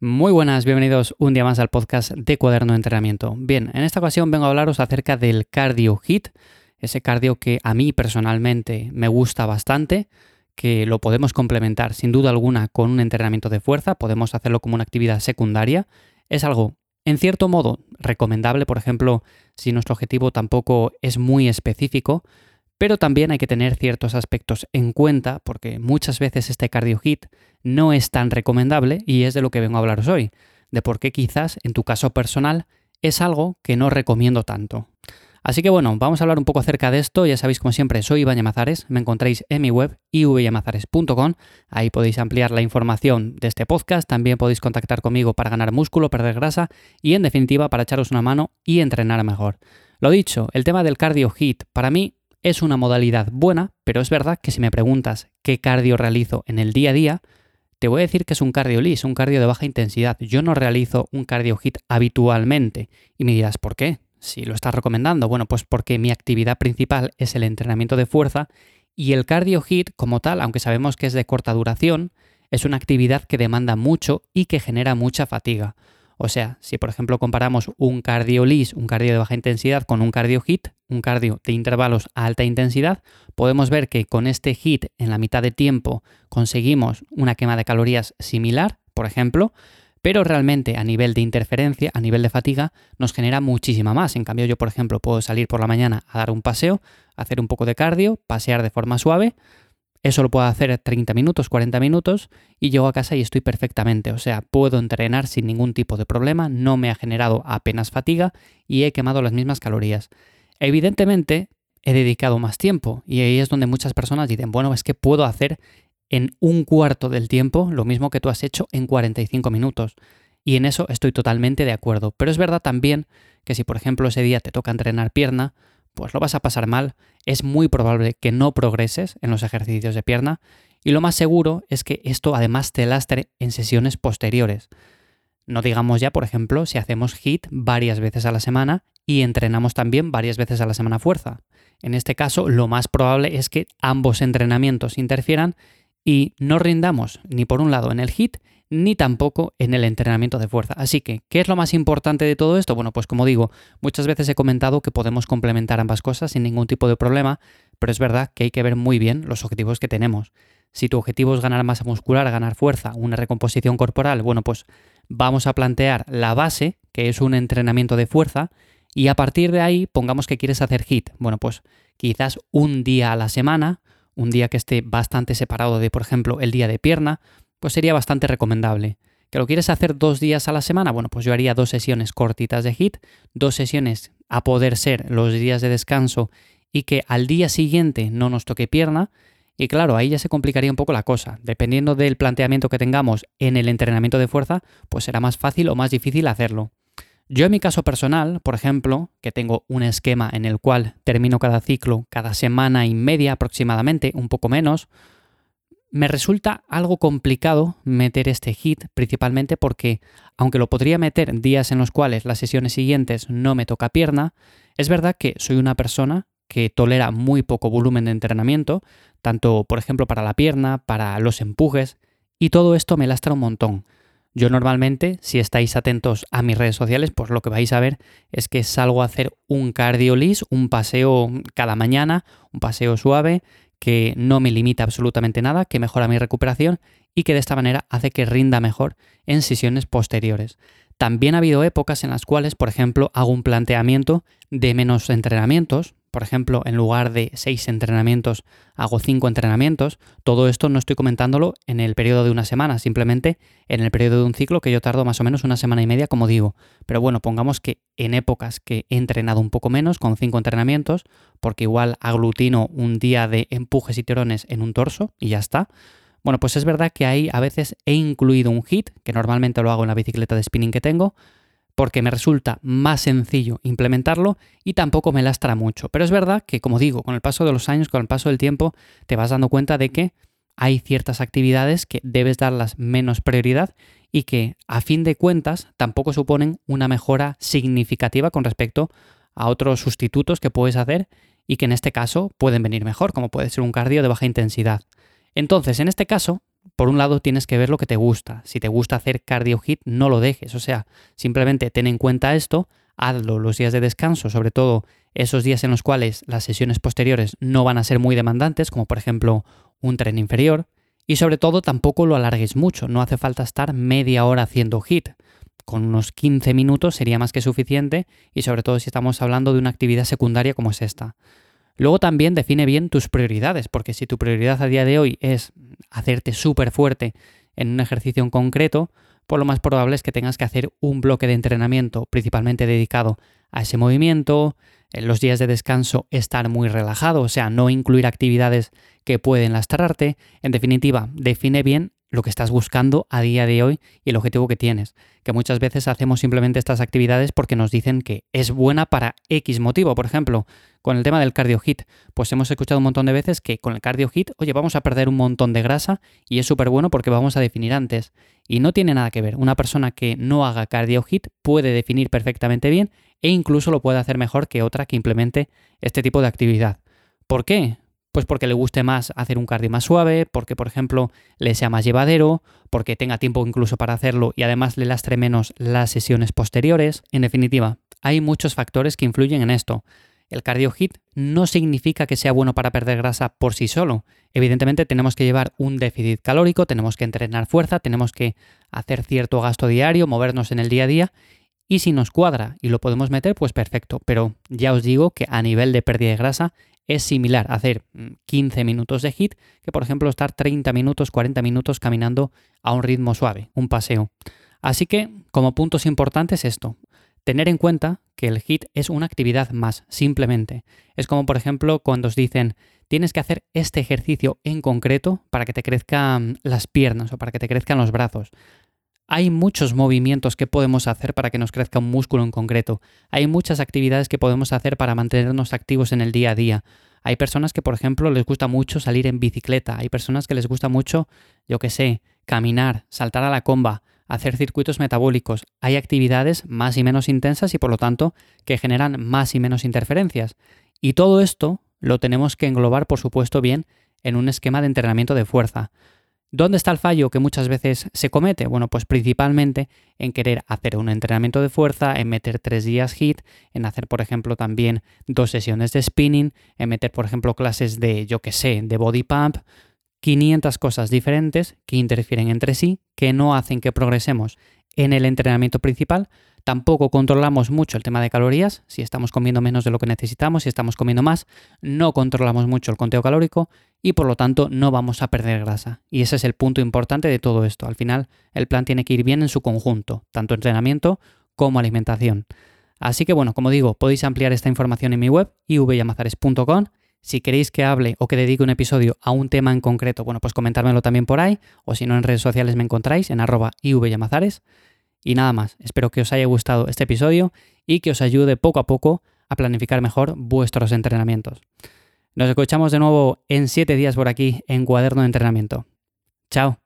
Muy buenas, bienvenidos un día más al podcast de Cuaderno de Entrenamiento. Bien, en esta ocasión vengo a hablaros acerca del cardio hit, ese cardio que a mí personalmente me gusta bastante, que lo podemos complementar sin duda alguna con un entrenamiento de fuerza, podemos hacerlo como una actividad secundaria. Es algo, en cierto modo, recomendable, por ejemplo, si nuestro objetivo tampoco es muy específico, pero también hay que tener ciertos aspectos en cuenta porque muchas veces este cardio hit no es tan recomendable y es de lo que vengo a hablaros hoy, de por qué quizás en tu caso personal es algo que no recomiendo tanto. Así que bueno, vamos a hablar un poco acerca de esto. Ya sabéis, como siempre, soy Iván Yamazares. Me encontráis en mi web ivyamazares.com. Ahí podéis ampliar la información de este podcast. También podéis contactar conmigo para ganar músculo, perder grasa y, en definitiva, para echaros una mano y entrenar mejor. Lo dicho, el tema del cardio hit para mí es una modalidad buena, pero es verdad que si me preguntas qué cardio realizo en el día a día, te voy a decir que es un cardio lis, un cardio de baja intensidad. Yo no realizo un cardio hit habitualmente. Y me dirás, ¿por qué? Si lo estás recomendando, bueno, pues porque mi actividad principal es el entrenamiento de fuerza y el cardio hit como tal, aunque sabemos que es de corta duración, es una actividad que demanda mucho y que genera mucha fatiga. O sea, si por ejemplo comparamos un cardio lis, un cardio de baja intensidad, con un cardio hit, un cardio de intervalos a alta intensidad, podemos ver que con este hit en la mitad de tiempo conseguimos una quema de calorías similar, por ejemplo, pero realmente a nivel de interferencia, a nivel de fatiga, nos genera muchísima más. En cambio, yo, por ejemplo, puedo salir por la mañana a dar un paseo, hacer un poco de cardio, pasear de forma suave, eso lo puedo hacer 30 minutos, 40 minutos y llego a casa y estoy perfectamente. O sea, puedo entrenar sin ningún tipo de problema, no me ha generado apenas fatiga y he quemado las mismas calorías. Evidentemente, he dedicado más tiempo y ahí es donde muchas personas dicen, bueno, es que puedo hacer en un cuarto del tiempo lo mismo que tú has hecho en 45 minutos. Y en eso estoy totalmente de acuerdo. Pero es verdad también que si por ejemplo ese día te toca entrenar pierna, pues lo vas a pasar mal, es muy probable que no progreses en los ejercicios de pierna y lo más seguro es que esto además te lastre en sesiones posteriores. No digamos ya, por ejemplo, si hacemos HIT varias veces a la semana y entrenamos también varias veces a la semana fuerza. En este caso, lo más probable es que ambos entrenamientos interfieran y no rindamos ni por un lado en el HIT ni tampoco en el entrenamiento de fuerza. Así que, ¿qué es lo más importante de todo esto? Bueno, pues como digo, muchas veces he comentado que podemos complementar ambas cosas sin ningún tipo de problema, pero es verdad que hay que ver muy bien los objetivos que tenemos. Si tu objetivo es ganar masa muscular, ganar fuerza, una recomposición corporal, bueno, pues vamos a plantear la base, que es un entrenamiento de fuerza, y a partir de ahí pongamos que quieres hacer HIT. Bueno, pues quizás un día a la semana, un día que esté bastante separado de, por ejemplo, el día de pierna, pues sería bastante recomendable. ¿Que lo quieres hacer dos días a la semana? Bueno, pues yo haría dos sesiones cortitas de HIT, dos sesiones a poder ser los días de descanso y que al día siguiente no nos toque pierna. Y claro, ahí ya se complicaría un poco la cosa. Dependiendo del planteamiento que tengamos en el entrenamiento de fuerza, pues será más fácil o más difícil hacerlo. Yo en mi caso personal, por ejemplo, que tengo un esquema en el cual termino cada ciclo cada semana y media aproximadamente, un poco menos, me resulta algo complicado meter este hit, principalmente porque, aunque lo podría meter días en los cuales las sesiones siguientes no me toca pierna, es verdad que soy una persona que tolera muy poco volumen de entrenamiento, tanto por ejemplo para la pierna, para los empujes, y todo esto me lastra un montón. Yo normalmente, si estáis atentos a mis redes sociales, pues lo que vais a ver es que salgo a hacer un cardiolis, un paseo cada mañana, un paseo suave, que no me limita absolutamente nada, que mejora mi recuperación y que de esta manera hace que rinda mejor en sesiones posteriores. También ha habido épocas en las cuales, por ejemplo, hago un planteamiento de menos entrenamientos, por ejemplo, en lugar de seis entrenamientos, hago cinco entrenamientos. Todo esto no estoy comentándolo en el periodo de una semana, simplemente en el periodo de un ciclo que yo tardo más o menos una semana y media, como digo. Pero bueno, pongamos que en épocas que he entrenado un poco menos, con cinco entrenamientos, porque igual aglutino un día de empujes y tirones en un torso y ya está. Bueno, pues es verdad que ahí a veces he incluido un hit, que normalmente lo hago en la bicicleta de spinning que tengo, porque me resulta más sencillo implementarlo y tampoco me lastra mucho. Pero es verdad que, como digo, con el paso de los años, con el paso del tiempo, te vas dando cuenta de que hay ciertas actividades que debes darlas menos prioridad y que, a fin de cuentas, tampoco suponen una mejora significativa con respecto a otros sustitutos que puedes hacer y que en este caso pueden venir mejor, como puede ser un cardio de baja intensidad. Entonces, en este caso, por un lado tienes que ver lo que te gusta. Si te gusta hacer cardio hit, no lo dejes. O sea, simplemente ten en cuenta esto, hazlo los días de descanso, sobre todo esos días en los cuales las sesiones posteriores no van a ser muy demandantes, como por ejemplo un tren inferior. Y sobre todo tampoco lo alargues mucho, no hace falta estar media hora haciendo hit. Con unos 15 minutos sería más que suficiente y sobre todo si estamos hablando de una actividad secundaria como es esta. Luego también define bien tus prioridades, porque si tu prioridad a día de hoy es hacerte súper fuerte en un ejercicio en concreto, pues lo más probable es que tengas que hacer un bloque de entrenamiento principalmente dedicado a ese movimiento, en los días de descanso estar muy relajado, o sea, no incluir actividades que pueden lastrarte. En definitiva, define bien lo que estás buscando a día de hoy y el objetivo que tienes. Que muchas veces hacemos simplemente estas actividades porque nos dicen que es buena para X motivo. Por ejemplo, con el tema del cardio hit, pues hemos escuchado un montón de veces que con el cardio hit, oye, vamos a perder un montón de grasa y es súper bueno porque vamos a definir antes. Y no tiene nada que ver. Una persona que no haga cardio hit puede definir perfectamente bien e incluso lo puede hacer mejor que otra que implemente este tipo de actividad. ¿Por qué? Pues porque le guste más hacer un cardio más suave, porque por ejemplo le sea más llevadero, porque tenga tiempo incluso para hacerlo y además le lastre menos las sesiones posteriores. En definitiva, hay muchos factores que influyen en esto. El cardio hit no significa que sea bueno para perder grasa por sí solo. Evidentemente tenemos que llevar un déficit calórico, tenemos que entrenar fuerza, tenemos que hacer cierto gasto diario, movernos en el día a día y si nos cuadra y lo podemos meter, pues perfecto. Pero ya os digo que a nivel de pérdida de grasa es similar hacer 15 mm, minutos de hit que, por ejemplo, estar 30 minutos, 40 minutos caminando a un ritmo suave, un paseo. Así que, como puntos importantes, esto. Tener en cuenta que el hit es una actividad más, simplemente. Es como, por ejemplo, cuando os dicen, tienes que hacer este ejercicio en concreto para que te crezcan las piernas o para que te crezcan los brazos. Hay muchos movimientos que podemos hacer para que nos crezca un músculo en concreto. Hay muchas actividades que podemos hacer para mantenernos activos en el día a día. Hay personas que, por ejemplo, les gusta mucho salir en bicicleta. Hay personas que les gusta mucho, yo qué sé, caminar, saltar a la comba, hacer circuitos metabólicos. Hay actividades más y menos intensas y, por lo tanto, que generan más y menos interferencias. Y todo esto lo tenemos que englobar, por supuesto, bien en un esquema de entrenamiento de fuerza. ¿Dónde está el fallo que muchas veces se comete? Bueno, pues principalmente en querer hacer un entrenamiento de fuerza, en meter tres días HIT, en hacer, por ejemplo, también dos sesiones de spinning, en meter, por ejemplo, clases de, yo qué sé, de body pump, 500 cosas diferentes que interfieren entre sí, que no hacen que progresemos en el entrenamiento principal, Tampoco controlamos mucho el tema de calorías, si estamos comiendo menos de lo que necesitamos, si estamos comiendo más, no controlamos mucho el conteo calórico y por lo tanto no vamos a perder grasa. Y ese es el punto importante de todo esto. Al final el plan tiene que ir bien en su conjunto, tanto entrenamiento como alimentación. Así que bueno, como digo, podéis ampliar esta información en mi web ivyamazares.com. Si queréis que hable o que dedique un episodio a un tema en concreto, bueno, pues comentármelo también por ahí, o si no en redes sociales me encontráis en arroba ivyamazares. Y nada más, espero que os haya gustado este episodio y que os ayude poco a poco a planificar mejor vuestros entrenamientos. Nos escuchamos de nuevo en 7 días por aquí en Cuaderno de Entrenamiento. Chao.